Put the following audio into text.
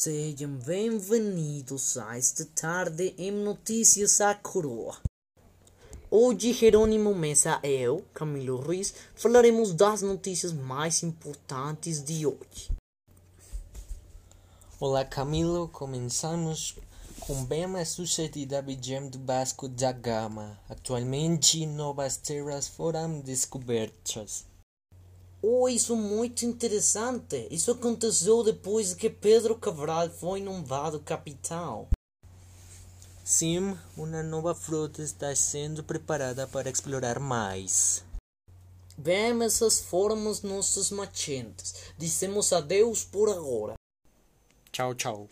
Sejam bem-vindos a esta tarde em Notícias à Coroa. Hoje, Jerônimo Mesa e eu, Camilo Ruiz, falaremos das notícias mais importantes de hoje. Olá Camilo, começamos com bem a sucedida região do Vasco da Gama. Atualmente, novas terras foram descobertas. Oh, isso é muito interessante. Isso aconteceu depois que Pedro Cabral foi nomeado capitão. Sim, uma nova frota está sendo preparada para explorar mais. Bem, essas foram as nossas machentes. Dissemos adeus por agora. Tchau, tchau.